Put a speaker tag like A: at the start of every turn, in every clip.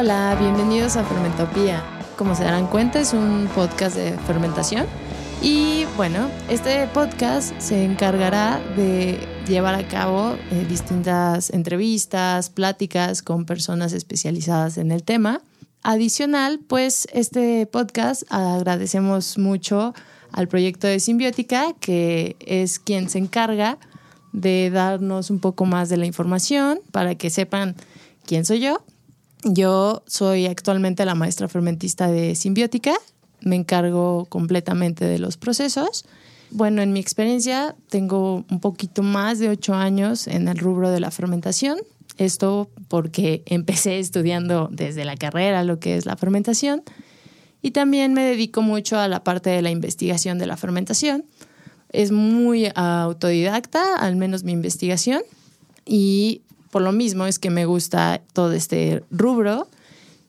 A: Hola, bienvenidos a Fermentopía. Como se darán cuenta, es un podcast de fermentación. Y bueno, este podcast se encargará de llevar a cabo eh, distintas entrevistas, pláticas con personas especializadas en el tema. Adicional, pues este podcast agradecemos mucho al proyecto de Simbiótica, que es quien se encarga de darnos un poco más de la información para que sepan quién soy yo yo soy actualmente la maestra fermentista de Simbiótica, me encargo completamente de los procesos. Bueno, en mi experiencia tengo un poquito más de ocho años en el rubro de la fermentación. Esto porque empecé estudiando desde la carrera lo que es la fermentación y también me dedico mucho a la parte de la investigación de la fermentación. Es muy autodidacta, al menos mi investigación, y por lo mismo es que me gusta todo este rubro.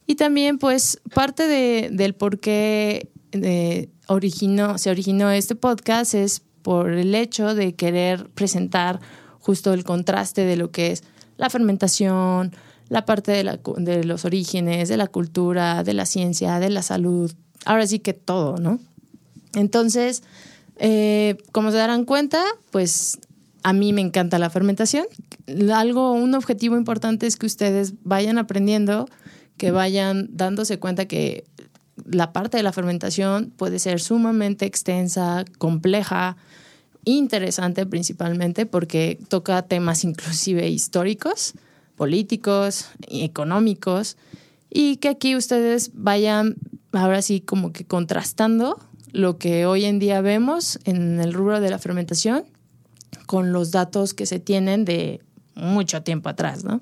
A: Y también, pues, parte de, del por qué eh, originó, se originó este podcast es por el hecho de querer presentar justo el contraste de lo que es la fermentación, la parte de, la, de los orígenes, de la cultura, de la ciencia, de la salud, ahora sí que todo, ¿no? Entonces, eh, como se darán cuenta, pues a mí me encanta la fermentación. Algo, un objetivo importante es que ustedes vayan aprendiendo, que vayan dándose cuenta que la parte de la fermentación puede ser sumamente extensa, compleja, interesante principalmente porque toca temas inclusive históricos, políticos, económicos, y que aquí ustedes vayan ahora sí como que contrastando lo que hoy en día vemos en el rubro de la fermentación con los datos que se tienen de mucho tiempo atrás, ¿no?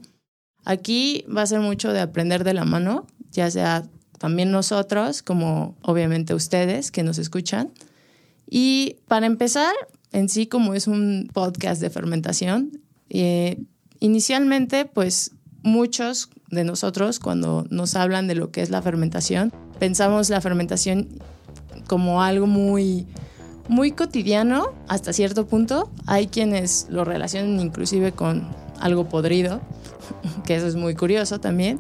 A: Aquí va a ser mucho de aprender de la mano, ya sea también nosotros, como obviamente ustedes que nos escuchan. Y para empezar, en sí, como es un podcast de fermentación, eh, inicialmente, pues muchos de nosotros, cuando nos hablan de lo que es la fermentación, pensamos la fermentación como algo muy muy cotidiano hasta cierto punto. Hay quienes lo relacionan inclusive con algo podrido, que eso es muy curioso también.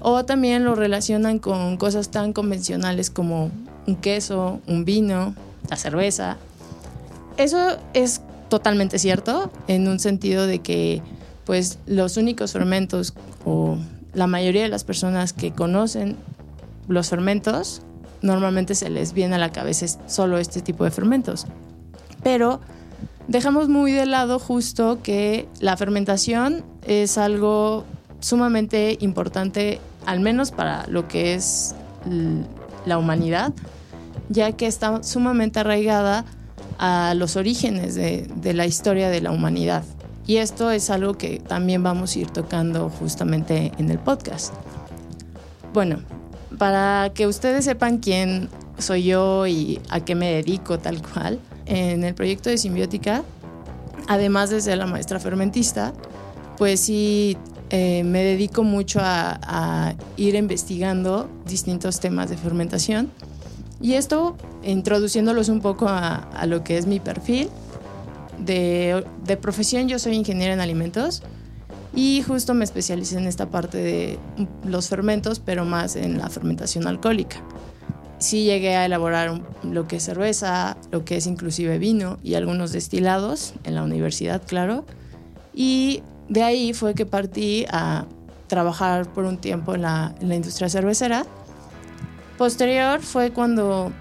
A: O también lo relacionan con cosas tan convencionales como un queso, un vino, la cerveza. Eso es totalmente cierto en un sentido de que pues los únicos fermentos o la mayoría de las personas que conocen los fermentos normalmente se les viene a la cabeza solo este tipo de fermentos. Pero dejamos muy de lado justo que la fermentación es algo sumamente importante, al menos para lo que es la humanidad, ya que está sumamente arraigada a los orígenes de, la historia de la humanidad. Y esto es algo que también vamos a ir tocando justamente en el podcast. Bueno, para que ustedes sepan quién soy yo y a qué me dedico tal cual, en el proyecto de Simbiótica, además de ser la maestra fermentista, pues sí eh, me dedico mucho a, ir investigando distintos temas de fermentación. Y esto introduciéndolos un poco a, lo que es mi perfil. De, de profesión yo soy ingeniera en alimentos y justo me especialicé en esta parte de los fermentos, pero más en la fermentación alcohólica. Sí llegué a elaborar lo que es cerveza, lo que es inclusive vino y algunos destilados en la universidad, claro. Y de ahí fue que partí a trabajar por un tiempo en la, industria cervecera. Posterior fue cuando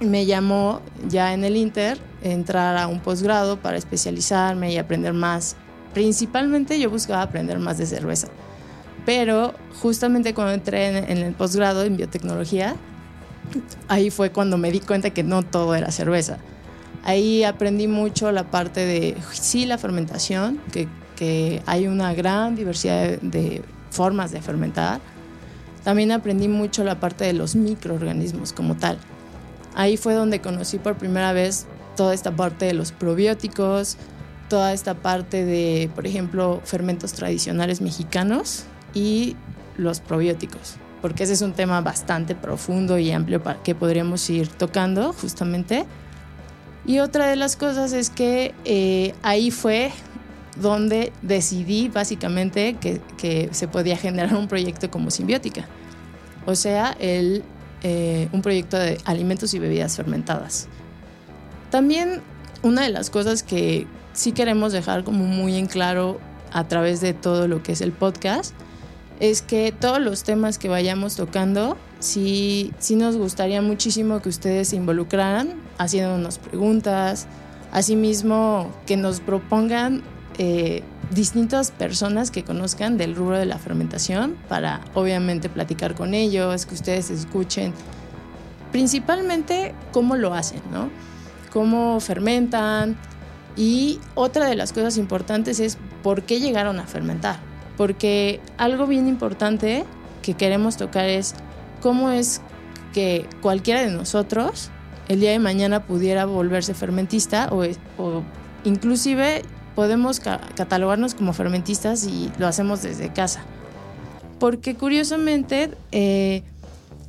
A: me llamó ya en el Inter entrar a un posgrado para especializarme y aprender más principalmente yo buscaba aprender más de cerveza. Pero justamente cuando entré en, el posgrado en biotecnología, ahí fue cuando me di cuenta que no todo era cerveza. Ahí aprendí mucho la parte de, sí, la fermentación, que, que hay una gran diversidad de, formas de fermentar. También aprendí mucho la parte de los microorganismos como tal. Ahí fue donde conocí por primera vez toda esta parte de los probióticos, toda esta parte de, por ejemplo, fermentos tradicionales mexicanos y los probióticos, porque ese es un tema bastante profundo y amplio que podríamos ir tocando justamente. Y otra de las cosas es que eh, ahí fue donde decidí básicamente que, se podía generar un proyecto como simbiótica, o sea, el, eh, un proyecto de alimentos y bebidas fermentadas. También una de las cosas que sí queremos dejar como muy en claro a través de todo lo que es el podcast es que todos los temas que vayamos tocando, sí, sí nos gustaría muchísimo que ustedes se involucraran haciéndonos preguntas, asimismo que nos propongan eh, distintas personas que conozcan del rubro de la fermentación para obviamente platicar con ellos, que ustedes escuchen principalmente cómo lo hacen, ¿no? Cómo fermentan y otra de las cosas importantes es por qué llegaron a fermentar, porque algo bien importante que queremos tocar es cómo es que cualquiera de nosotros el día de mañana pudiera volverse fermentista o, o inclusive podemos catalogarnos como fermentistas y lo hacemos desde casa. Porque curiosamente eh,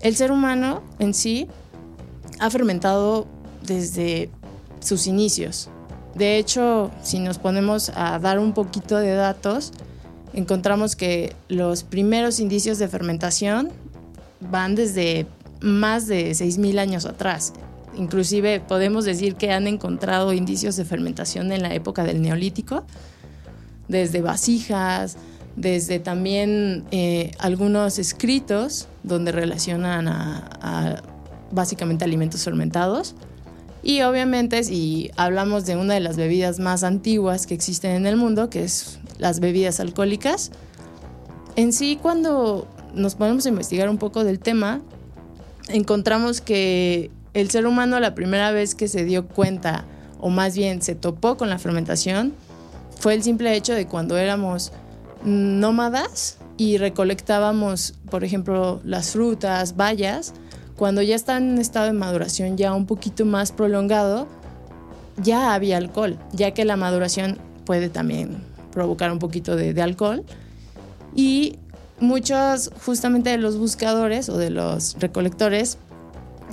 A: el ser humano en sí ha fermentado desde sus inicios. De hecho, si nos ponemos a dar un poquito de datos, encontramos que los primeros indicios de fermentación van desde más de 6.000 años atrás. Inclusive podemos decir que han encontrado indicios de fermentación en la época del neolítico, desde vasijas, desde también eh, algunos escritos donde relacionan a, básicamente alimentos fermentados. Y obviamente si hablamos de una de las bebidas más antiguas que existen en el mundo, que es las bebidas alcohólicas, en sí cuando nos ponemos a investigar un poco del tema, encontramos que el ser humano la primera vez que se dio cuenta, o más bien se topó con la fermentación, fue el simple hecho de cuando éramos nómadas y recolectábamos, por ejemplo, las frutas, bayas, cuando ya están en estado de maduración ya un poquito más prolongado, ya había alcohol, ya que la maduración puede también provocar un poquito de, de alcohol. Y muchos justamente de los buscadores o de los recolectores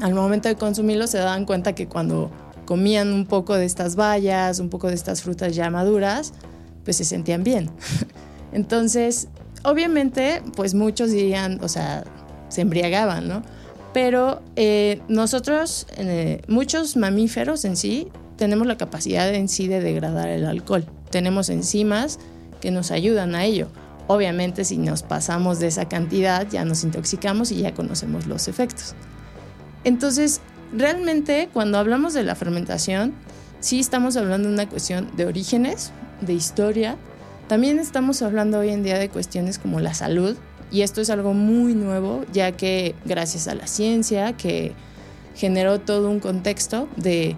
A: al momento de consumirlo se daban cuenta que cuando comían un poco de estas bayas, un poco de estas frutas ya maduras, pues se sentían bien. Entonces, obviamente, pues muchos dirían, o sea, se embriagaban, ¿no? Pero eh, nosotros, eh, muchos mamíferos en sí, tenemos la capacidad en sí de degradar el alcohol. Tenemos enzimas que nos ayudan a ello. Obviamente, si nos pasamos de esa cantidad, ya nos intoxicamos y ya conocemos los efectos. Entonces, realmente cuando hablamos de la fermentación, sí estamos hablando de una cuestión de orígenes, de historia. También estamos hablando hoy en día de cuestiones como la salud, y esto es algo muy nuevo, ya que gracias a la ciencia que generó todo un contexto de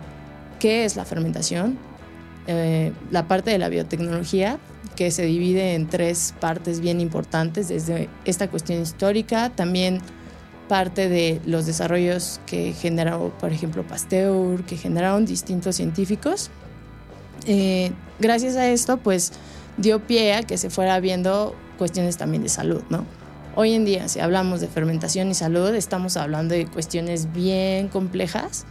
A: qué es la fermentación, eh, la parte de la biotecnología, que se divide en tres partes bien importantes, desde esta cuestión histórica, también parte de los desarrollos que generó, por ejemplo, Pasteur, que generaron distintos científicos. Eh, gracias a esto, pues dio pie a que se fuera viendo cuestiones también de salud, ¿no? Hoy en día, si hablamos de fermentación y salud, estamos hablando de cuestiones bien complejas,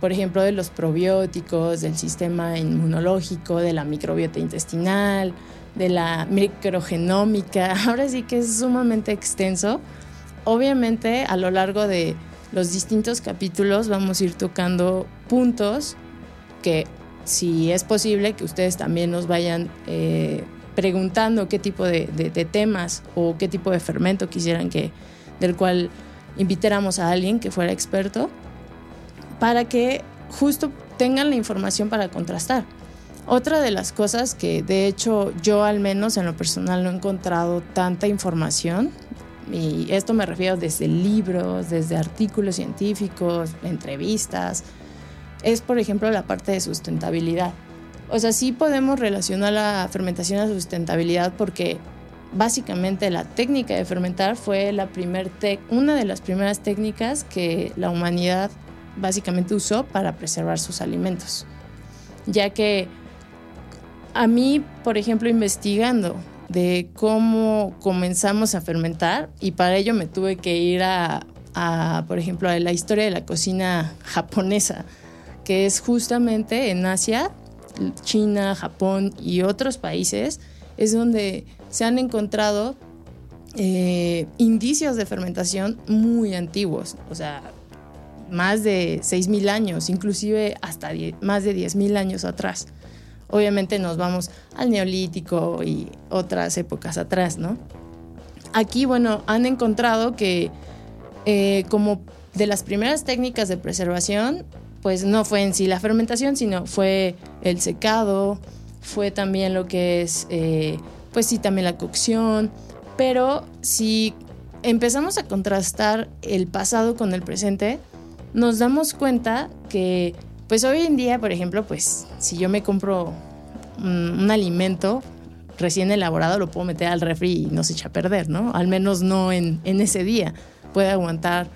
A: por ejemplo, de los probióticos, del sistema inmunológico, de la microbiota intestinal, de la microgenómica. Ahora sí que es sumamente extenso obviamente a lo largo de los distintos capítulos vamos a ir tocando puntos que si es posible que ustedes también nos vayan eh, preguntando qué tipo de, temas o qué tipo de fermento quisieran que del cual invitáramos a alguien que fuera experto para que justo tengan la información para contrastar. Otra de las cosas que de hecho yo al menos en lo personal no he encontrado tanta información y esto me refiero desde libros, desde artículos científicos, entrevistas, es por ejemplo la parte de sustentabilidad. O sea, sí podemos relacionar la fermentación a sustentabilidad porque básicamente la técnica de fermentar fue la primer una de las primeras técnicas que la humanidad básicamente usó para preservar sus alimentos. Ya que a mí, por ejemplo, investigando de cómo comenzamos a fermentar y para ello me tuve que ir a, por ejemplo, a la historia de la cocina japonesa, que es justamente en Asia China, Japón y otros países, es donde se han encontrado eh, indicios de fermentación muy antiguos, o sea, más de 6.000 años, inclusive hasta más de 10.000 años atrás. Obviamente nos vamos al neolítico y otras épocas atrás, ¿no? Aquí, bueno, han encontrado que eh, como de las primeras técnicas de preservación, pues no fue en sí la fermentación, sino fue el secado, fue también lo que es, eh, pues sí, también la cocción, pero si empezamos a contrastar el pasado con el presente, nos damos cuenta que, pues hoy en día, por ejemplo, pues si yo me compro un, alimento recién elaborado, lo puedo meter al refri y no se echa a perder, ¿no? Al menos no en, en ese día, puede aguantar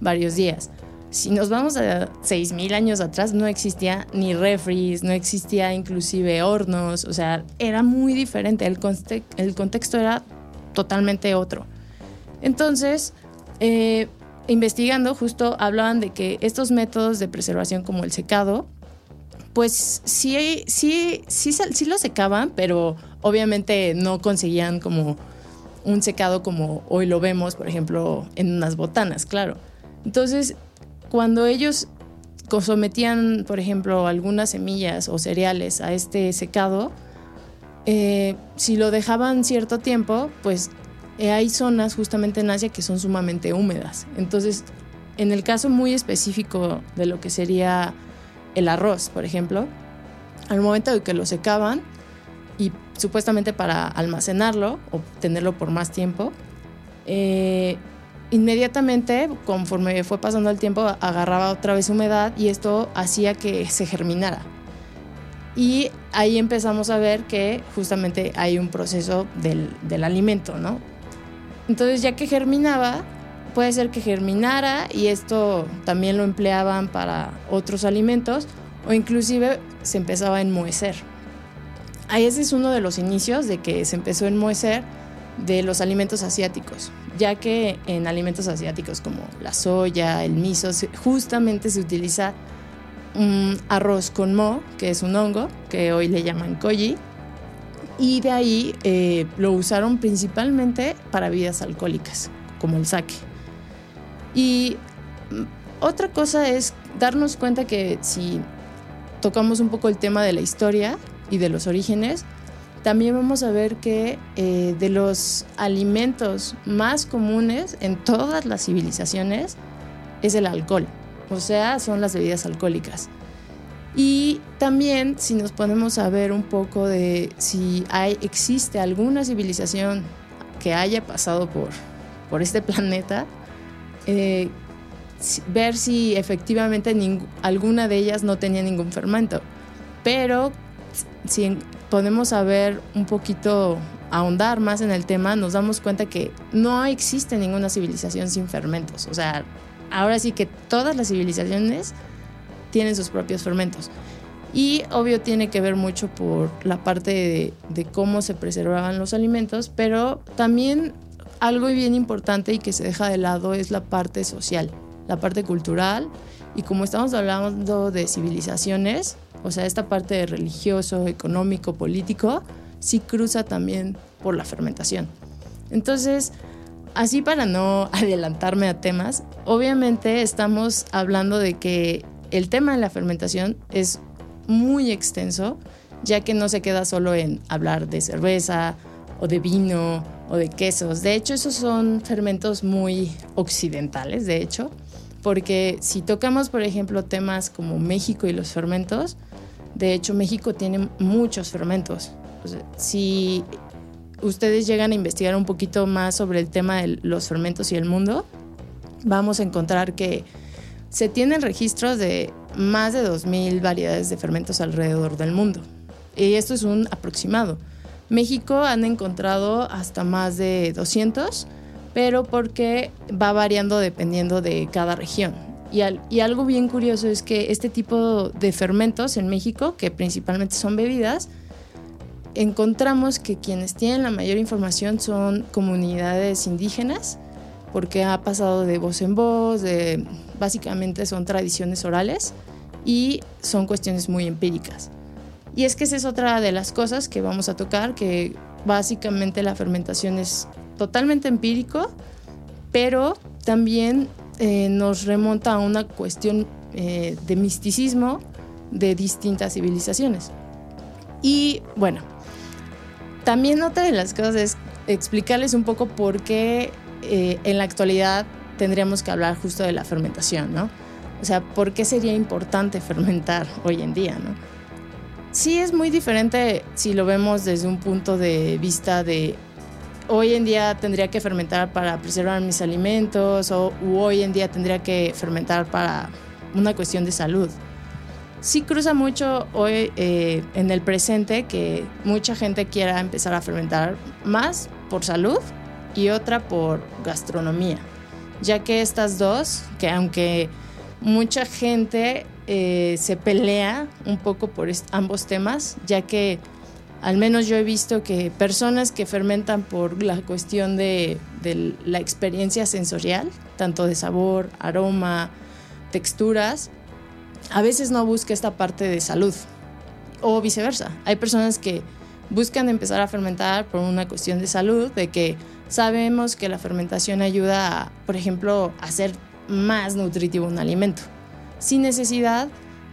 A: varios días. Si nos vamos a 6.000 años atrás, no existía ni refris, no existía inclusive hornos, o sea, era muy diferente, el, el contexto era totalmente otro. Entonces, eh, investigando, justo hablaban de que estos métodos de preservación como el secado, pues sí, sí, sí, sí lo secaban, pero obviamente no conseguían como un secado como hoy lo vemos, por ejemplo, en unas botanas, claro. Entonces, cuando ellos sometían, por ejemplo, algunas semillas o cereales a este secado, eh, si lo dejaban cierto tiempo, pues eh, hay zonas justamente en Asia que son sumamente húmedas. Entonces, en el caso muy específico de lo que sería el arroz, por ejemplo, al momento de que lo secaban y supuestamente para almacenarlo o tenerlo por más tiempo, eh, inmediatamente, conforme fue pasando el tiempo, agarraba otra vez humedad y esto hacía que se germinara. Y ahí empezamos a ver que justamente hay un proceso del, del alimento, ¿no? Entonces ya que germinaba, puede ser que germinara y esto también lo empleaban para otros alimentos o inclusive se empezaba a enmohecer. Ahí ese es uno de los inicios de que se empezó a enmohecer de los alimentos asiáticos, ya que en alimentos asiáticos como la soya, el miso, justamente se utiliza un arroz con mo, que es un hongo, que hoy le llaman koji, y de ahí eh, lo usaron principalmente para bebidas alcohólicas, como el sake. Y mm, otra cosa es darnos cuenta que si tocamos un poco el tema de la historia y de los orígenes, también vamos a ver que eh, de los alimentos más comunes en todas las civilizaciones es el alcohol, o sea, son las bebidas alcohólicas. Y también si nos ponemos a ver un poco de si hay, existe alguna civilización que haya pasado por, por este planeta, eh, ver si efectivamente alguna de ellas no tenía ningún fermento. Pero si podemos a ver un poquito, ahondar más en el tema, nos damos cuenta que no existe ninguna civilización sin fermentos. O sea, ahora sí que todas las civilizaciones tienen sus propios fermentos. Y obvio tiene que ver mucho por la parte de, cómo se preservaban los alimentos, pero también algo bien importante y que se deja de lado es la parte social, la parte cultural. Y como estamos hablando de civilizaciones, o sea, esta parte de religioso, económico, político, sí cruza también por la fermentación. Entonces, así para no adelantarme a temas, obviamente estamos hablando de que el tema de la fermentación es muy extenso, ya que no se queda solo en hablar de cerveza o de vino o de quesos. De hecho, esos son fermentos muy occidentales, de hecho, porque si tocamos, por ejemplo, temas como México y los fermentos, de hecho, México tiene muchos fermentos. si ustedes llegan a investigar un poquito más sobre el tema de los fermentos y el mundo, vamos a encontrar que se tienen registros de más de 2.000 variedades de fermentos alrededor del mundo. Y esto es un aproximado. México han encontrado hasta más de 200, pero porque va variando dependiendo de cada región. Y, algo bien curioso es que este tipo de fermentos en México, que principalmente son bebidas, encontramos que quienes tienen la mayor información son comunidades indígenas porque ha pasado de voz en voz, básicamente son tradiciones orales y son cuestiones muy empíricas. Y es que esa es otra de las cosas que vamos a tocar, que básicamente la fermentación es totalmente empírico, pero también eh, nos remonta a una cuestión eh, de misticismo de distintas civilizaciones. Y bueno, también otra de las cosas es explicarles un poco por qué eh, en la actualidad tendríamos que hablar justo de la fermentación, ¿no? O sea, ¿por qué sería importante fermentar hoy en día, ¿no? Sí es muy diferente si lo vemos desde un punto de vista de hoy en día tendría que fermentar para preservar mis alimentos o hoy en día tendría que fermentar para una cuestión de salud. Sí cruza mucho hoy eh, en el presente que mucha gente quiera empezar a fermentar más por salud y otra por gastronomía, ya que estas dos, que aunque mucha gente eh, se pelea un poco por ambos temas, ya que al menos yo he visto que personas que fermentan por la cuestión de, la experiencia sensorial, tanto de sabor, aroma, texturas, a veces no busca esta parte de salud o viceversa. Hay personas que buscan empezar a fermentar por una cuestión de salud, de que sabemos que la fermentación ayuda, a, por ejemplo, a hacer más nutritivo un alimento, sin necesidad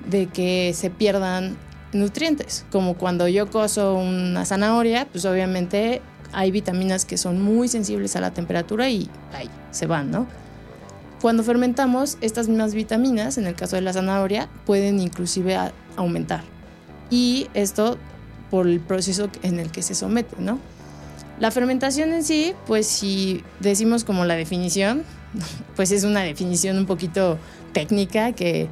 A: de que se pierdan nutrientes, como cuando yo coso una zanahoria, pues obviamente hay vitaminas que son muy sensibles a la temperatura y ahí se van, ¿no? Cuando fermentamos, estas mismas vitaminas, en el caso de la zanahoria, pueden inclusive aumentar. Y esto por el proceso en el que se somete, ¿no? La fermentación en sí, pues si decimos como la definición, pues es una definición un poquito técnica que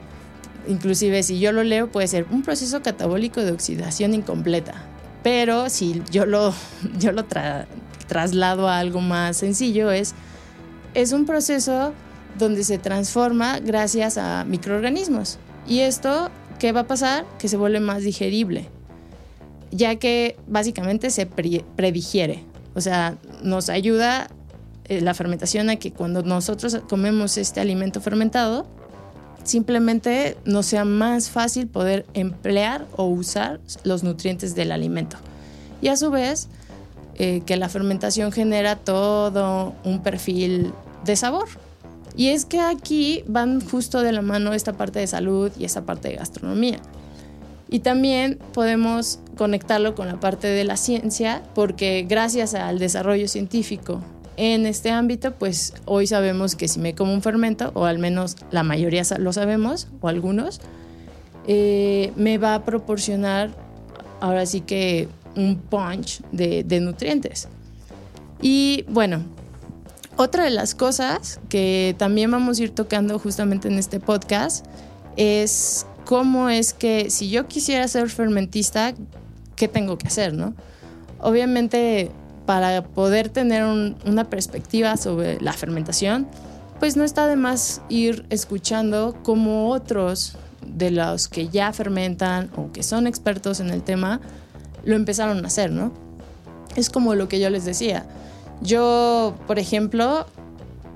A: inclusive si yo lo leo puede ser un proceso catabólico de oxidación incompleta. Pero si yo lo, yo lo traslado a algo más sencillo, es, es un proceso donde se transforma gracias a microorganismos. Y esto, ¿qué va a pasar? Que se vuelve más digerible ya que básicamente se predigiere. O sea, nos ayuda eh, la fermentación a que cuando nosotros comemos este alimento fermentado, simplemente nos sea más fácil poder emplear o usar los nutrientes del alimento. Y a su vez, eh, que la fermentación genera todo un perfil de sabor. Y es que aquí van justo de la mano esta parte de salud y esta parte de gastronomía. Y también podemos conectarlo con la parte de la ciencia, porque gracias al desarrollo científico en este ámbito, pues hoy sabemos que si me como un fermento, o al menos la mayoría lo sabemos, o algunos, eh, me va a proporcionar ahora sí que un punch de, de nutrientes. Y bueno, otra de las cosas que también vamos a ir tocando justamente en este podcast es cómo es que si yo quisiera ser fermentista, ¿qué tengo que hacer, no? Obviamente, para poder tener una perspectiva sobre la fermentación, pues no está de más ir escuchando cómo otros de los que ya fermentan o que son expertos en el tema lo empezaron a hacer, ¿no? Es como lo que yo les decía. Yo, por ejemplo,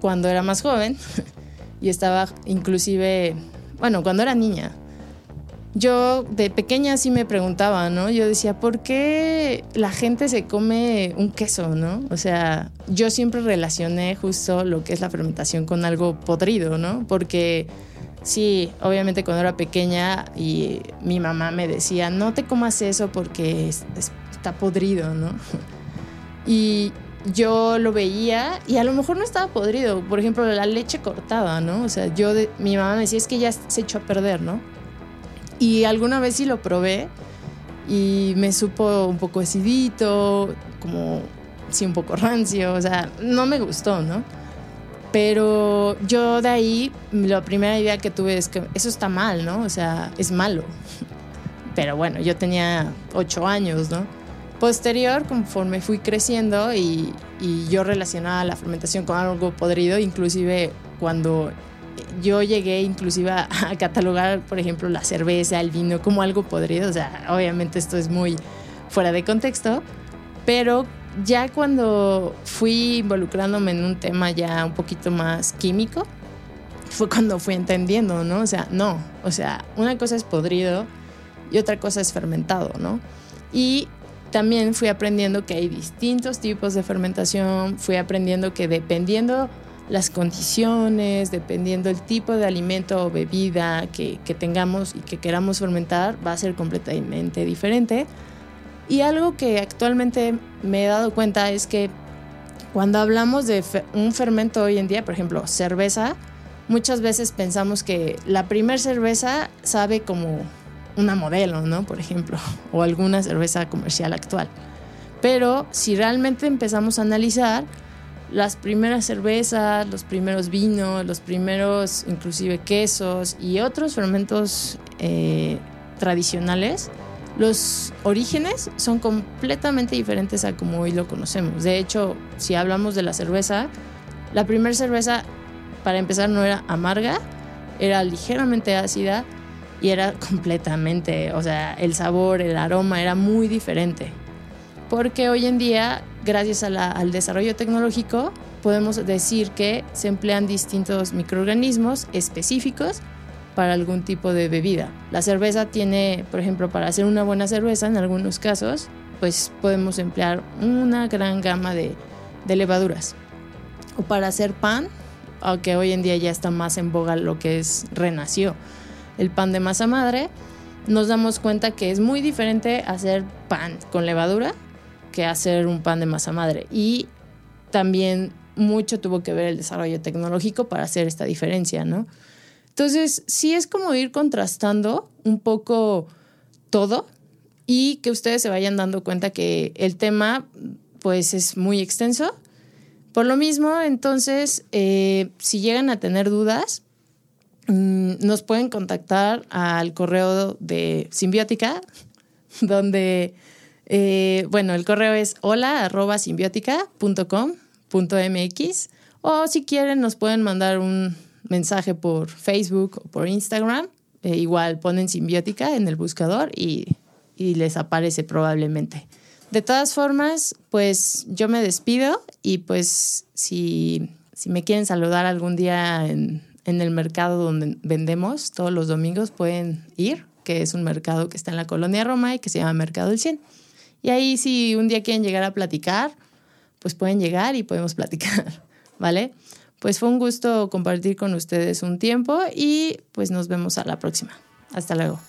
A: cuando era más joven y estaba inclusive, bueno, cuando era niña, yo de pequeña sí me preguntaba, ¿no? Yo decía, ¿por qué la gente se come un queso, ¿no? O sea, yo siempre relacioné justo lo que es la fermentación con algo podrido, ¿no? Porque sí, obviamente cuando era pequeña y mi mamá me decía, no te comas eso porque está podrido, ¿no? Y yo lo veía y a lo mejor no estaba podrido. Por ejemplo, la leche cortada, ¿no? O sea, yo, mi mamá me decía, es que ya se echó a perder, ¿no? Y alguna vez sí lo probé y me supo un poco acidito, como sí un poco rancio, o sea, no me gustó, ¿no? Pero yo de ahí, la primera idea que tuve es que eso está mal, ¿no? O sea, es malo. Pero bueno, yo tenía ocho años, ¿no? Posterior, conforme fui creciendo y, y yo relacionaba la fermentación con algo podrido, inclusive cuando yo llegué inclusive a, catalogar, por ejemplo, la cerveza, el vino como algo podrido. O sea, obviamente esto es muy fuera de contexto, pero ya cuando fui involucrándome en un tema ya un poquito más químico, fue cuando fui entendiendo, ¿no? O sea, no, o sea, una cosa es podrido y otra cosa es fermentado, ¿no? Y también fui aprendiendo que hay distintos tipos de fermentación, fui aprendiendo que dependiendo las condiciones, dependiendo el tipo de alimento o bebida que, tengamos y que queramos fermentar, va a ser completamente diferente. Y algo que actualmente me he dado cuenta es que cuando hablamos de un fermento hoy en día, por ejemplo, cerveza, muchas veces pensamos que la primer cerveza sabe como una modelo, ¿no? Por ejemplo, o alguna cerveza comercial actual. Pero si realmente empezamos a analizar, las primeras cervezas, los primeros vinos, los primeros inclusive quesos y otros fermentos eh, tradicionales, los orígenes son completamente diferentes a como hoy lo conocemos. De hecho, si hablamos de la cerveza, la primera cerveza, para empezar, no era amarga, era ligeramente ácida y era completamente, o sea, el sabor, el aroma era muy diferente. Porque hoy en día, gracias al desarrollo tecnológico, podemos decir que se emplean distintos microorganismos específicos para algún tipo de bebida. La cerveza tiene, por ejemplo, para hacer una buena cerveza, en algunos casos, pues podemos emplear una gran gama de, de levaduras. O para hacer pan, aunque hoy en día ya está más en boga lo que es renació el pan de masa madre, nos damos cuenta que es muy diferente hacer pan con levadura que hacer un pan de masa madre. Y también mucho tuvo que ver el desarrollo tecnológico para hacer esta diferencia, ¿no? Entonces, sí es como ir contrastando un poco todo y que ustedes se vayan dando cuenta que el tema pues es muy extenso. Por lo mismo, entonces, eh, si llegan a tener dudas, Mm, nos pueden contactar al correo de Simbiótica, donde, eh, bueno, el correo es hola o si quieren nos pueden mandar un mensaje por Facebook o por Instagram. Eh, igual ponen simbiótica en el buscador y, les aparece probablemente. De todas formas, pues yo me despido y pues si, si me quieren saludar algún día en, en el mercado donde vendemos todos los domingos pueden ir, que es un mercado que está en la colonia Roma y que se llama Mercado del Cien. Y ahí si un día quieren llegar a platicar, pues pueden llegar y podemos platicar, ¿vale? Pues fue un gusto compartir con ustedes un tiempo y pues nos vemos a la próxima. Hasta luego.